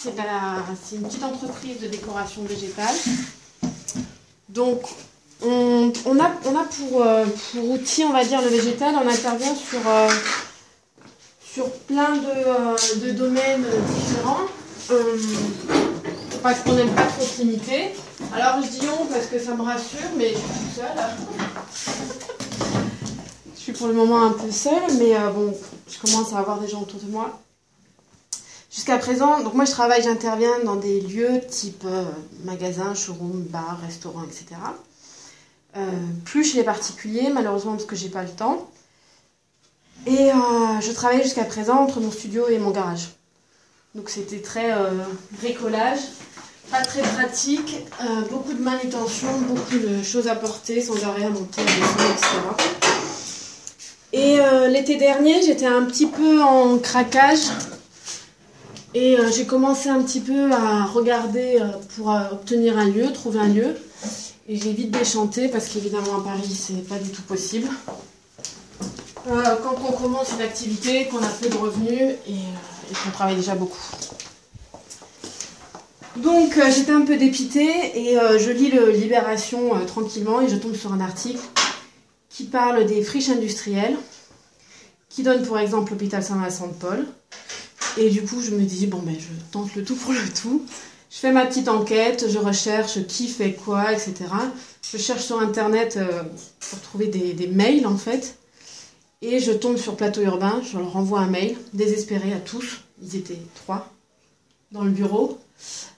c'est une petite entreprise de décoration végétale. Donc, on, a, pour, euh, outil, on va dire, le végétal, on intervient sur, euh, plein de, euh, de domaines différents. Parce qu'on n'aime pas trop se limiter. Alors, je dis on parce que ça me rassure, mais je suis toute seule. je suis pour le moment un peu seule, mais bon, je commence à avoir des gens autour de moi. Jusqu'à présent, donc moi je travaille, j'interviens dans des lieux type euh, magasin, showroom, bar, restaurant, etc. Euh, plus chez les particuliers, malheureusement parce que j'ai pas le temps. Et euh, je travaillais jusqu'à présent entre mon studio et mon garage. Donc c'était très euh, bricolage, pas très pratique, beaucoup de manutention, beaucoup de choses à porter sans arrêt à monter, à etc. Et l'été dernier, j'étais un petit peu en craquage. Et euh, j'ai commencé un petit peu à regarder euh, pour euh, obtenir un lieu, trouver un lieu. Et j'ai vite déchanté parce qu'évidemment à Paris, c'est pas du tout possible. Quand on commence une activité, qu'on a peu de revenus et, qu'on travaille déjà beaucoup. Donc j'étais un peu dépitée et je lis le Libération tranquillement et je tombe sur un article qui parle des friches industrielles, qui donne pour exemple l'hôpital Saint-Vincent de Paul. Et du coup, je me dis, bon, ben, je tente le tout pour le tout. Je fais ma petite enquête, je recherche qui fait quoi, etc. Je cherche sur Internet euh, pour trouver des, mails, en fait. Et je tombe sur Plateau Urbain, je leur envoie un mail, désespéré à tous. Ils étaient trois dans le bureau.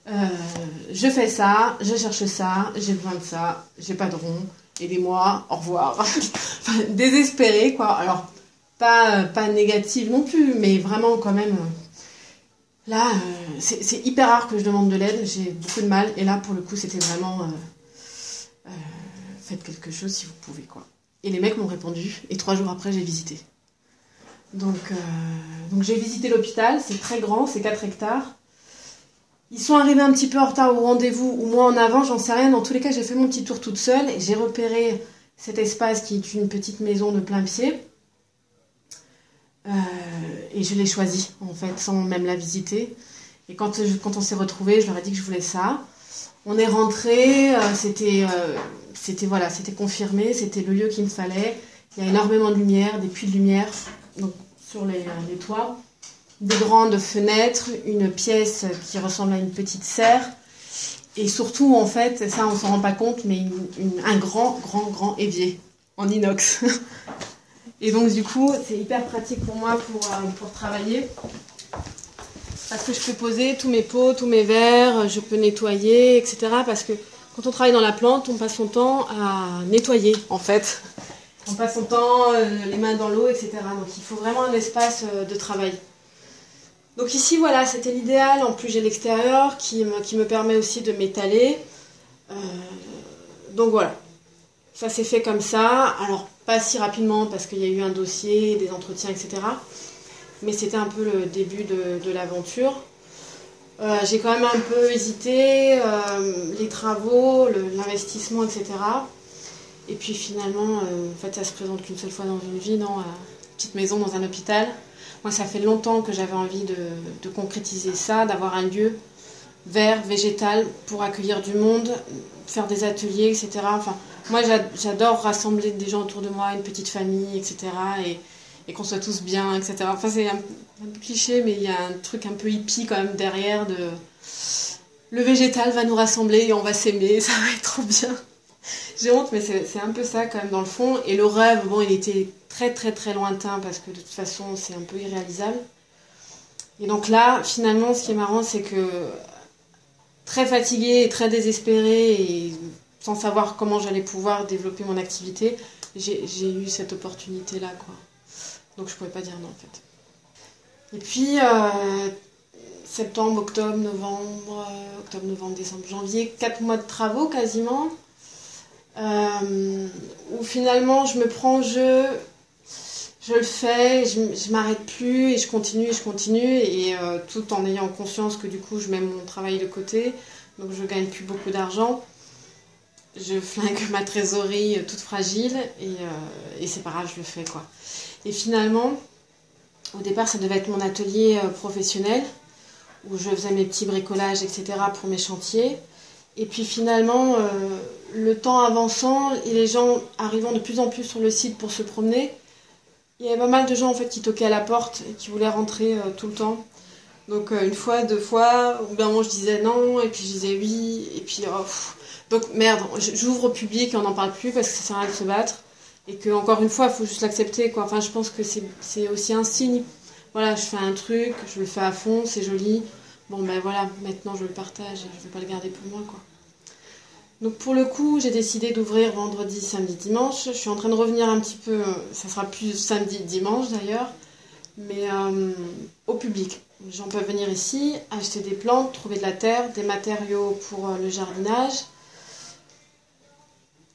Euh, je fais ça, je cherche ça, j'ai besoin de ça, j'ai pas de rond, aidez-moi, au revoir. Désespéré, quoi. Alors, pas, pas négative non plus, mais vraiment quand même. Là, euh, c'est hyper rare que je demande de l'aide, j'ai beaucoup de mal. Et là, pour le coup, c'était vraiment. euh, euh, faites quelque chose si vous pouvez, quoi. Et les mecs m'ont répondu, et trois jours après, j'ai visité. Donc, donc j'ai visité l'hôpital, c'est très grand, c'est 4 hectares. Ils sont arrivés un petit peu en retard au rendez-vous, ou moins en avant, j'en sais rien. Dans tous les cas, j'ai fait mon petit tour toute seule, et j'ai repéré cet espace qui est une petite maison de plein pied. Euh, et je l'ai choisi, en fait, sans même la visiter. Et quand, je- quand on s'est retrouvés, je leur ai dit que je voulais ça. On est rentré, c'était, euh, c'était voilà, c'était confirmé, c'était le lieu qu'il me fallait. Il y a énormément de lumière, des puits de lumière donc, sur les, euh, toits, des grandes fenêtres, une pièce qui ressemble à une petite serre. Et surtout, en fait, ça on s'en rend pas compte, mais un grand, grand, grand évier en inox. Et donc du coup, c'est hyper pratique pour moi pour, euh, pour travailler. Parce que je peux poser tous mes pots, tous mes verres, je peux nettoyer, etc. Parce que quand on travaille dans la plante, on passe son temps à nettoyer, en fait. On passe son temps euh, les mains dans l'eau, etc. Donc il faut vraiment un espace euh, de travail. Donc ici, voilà, c'était l'idéal. En plus, j'ai l'extérieur qui, me- qui me permet aussi de m'étaler. Donc voilà, ça s'est fait comme ça. Alors, pas si rapidement parce qu'il y a eu un dossier, des entretiens, etc. Mais c'était un peu le début de, l'aventure. Euh, j'ai quand même un peu hésité, euh, les travaux, l'investissement, etc. Et puis finalement, euh, en fait, ça se présente qu'une seule fois dans une vie, non euh, Petite maison dans un hôpital. Moi, ça fait longtemps que j'avais envie de, de concrétiser ça, d'avoir un lieu vert, végétal, pour accueillir du monde, faire des ateliers, etc. Enfin, moi, j'a- j'adore rassembler des gens autour de moi, une petite famille, etc. Et, qu'on soit tous bien, etc. Enfin, c'est un, cliché, mais il y a un truc un peu hippie quand même derrière de... Le végétal va nous rassembler et on va s'aimer, ça va être trop bien. J'ai honte, mais c'est c'est un peu ça quand même dans le fond. Et le rêve, bon, il était très très très lointain parce que de toute façon, c'est un peu irréalisable. Et donc là, finalement, ce qui est marrant, c'est que très fatiguée et très désespérée et sans savoir comment j'allais pouvoir développer mon activité, j'ai eu cette opportunité-là, quoi. Donc je pouvais pas dire non, en fait. Et puis, euh, septembre, octobre, novembre, euh, octobre, novembre, décembre, janvier, quatre mois de travaux quasiment. Euh, où finalement je me prends au jeu, je le fais, je, je m'arrête plus et je continue et je continue et tout en ayant conscience que du coup je mets mon travail de côté, donc je gagne plus beaucoup d'argent. Je flingue ma trésorerie toute fragile et, euh, et c'est pas grave, je le fais quoi. Et finalement, au départ ça devait être mon atelier euh, professionnel où je faisais mes petits bricolages, etc. pour mes chantiers. Et puis finalement, euh, le temps avançant et les gens arrivant de plus en plus sur le site pour se promener, il y avait pas mal de gens en fait qui toquaient à la porte et qui voulaient rentrer tout le temps. Donc euh, une fois, deux fois, ou bien moi je disais non, et puis je disais oui, et puis oh, donc merde, j'ouvre au public et on n'en parle plus parce que ça sert à rien de se battre. Et que encore une fois, il faut juste l'accepter quoi. Enfin je pense que c'est aussi un signe. Voilà, je fais un truc, je le fais à fond, c'est joli. Bon ben voilà, maintenant je le partage et je ne vais pas le garder pour moi quoi. Donc pour le coup, j'ai décidé d'ouvrir vendredi, samedi, dimanche. Je suis en train de revenir un petit peu, ça sera plus samedi, dimanche d'ailleurs, mais euh, au public. Les gens peuvent venir ici, acheter des plantes, trouver de la terre, des matériaux pour euh, le jardinage.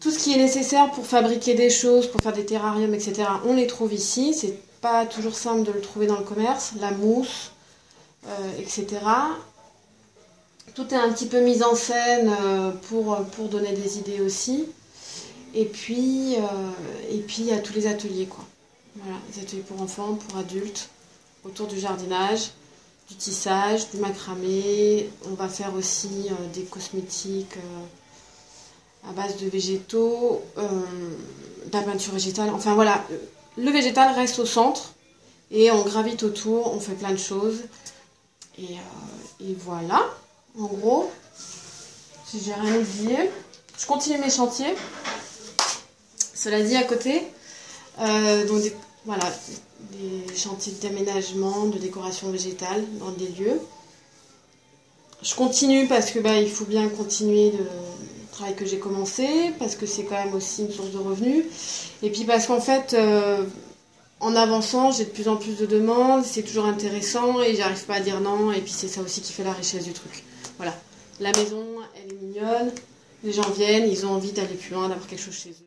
Tout ce qui est nécessaire pour fabriquer des choses, pour faire des terrariums, etc., on les trouve ici. C'est pas toujours simple de le trouver dans le commerce. La mousse, euh, etc tout est un petit peu mis en scène euh, pour, pour donner des idées aussi. Et puis, il y a tous les ateliers, quoi. Voilà, les ateliers pour enfants, pour adultes, autour du jardinage, du tissage, du macramé. On va faire aussi euh, des cosmétiques à base de végétaux, de la peinture végétale. Enfin voilà, le végétal reste au centre et on gravite autour, on fait plein de choses. Et, voilà en gros, si j'ai rien oublié. Je continue mes chantiers. Cela dit, à côté, euh, voilà, des chantiers d'aménagement, de décoration végétale dans des lieux. Je continue parce que bah, il faut bien continuer le travail que j'ai commencé, parce que c'est quand même aussi une source de revenus. Et puis parce qu'en fait, euh, en avançant, j'ai de plus en plus de demandes, c'est toujours intéressant et j'arrive pas à dire non. Et puis c'est ça aussi qui fait la richesse du truc. Voilà. La maison, elle est mignonne. Les gens viennent, ils ont envie d'aller plus loin, d'avoir quelque chose chez eux.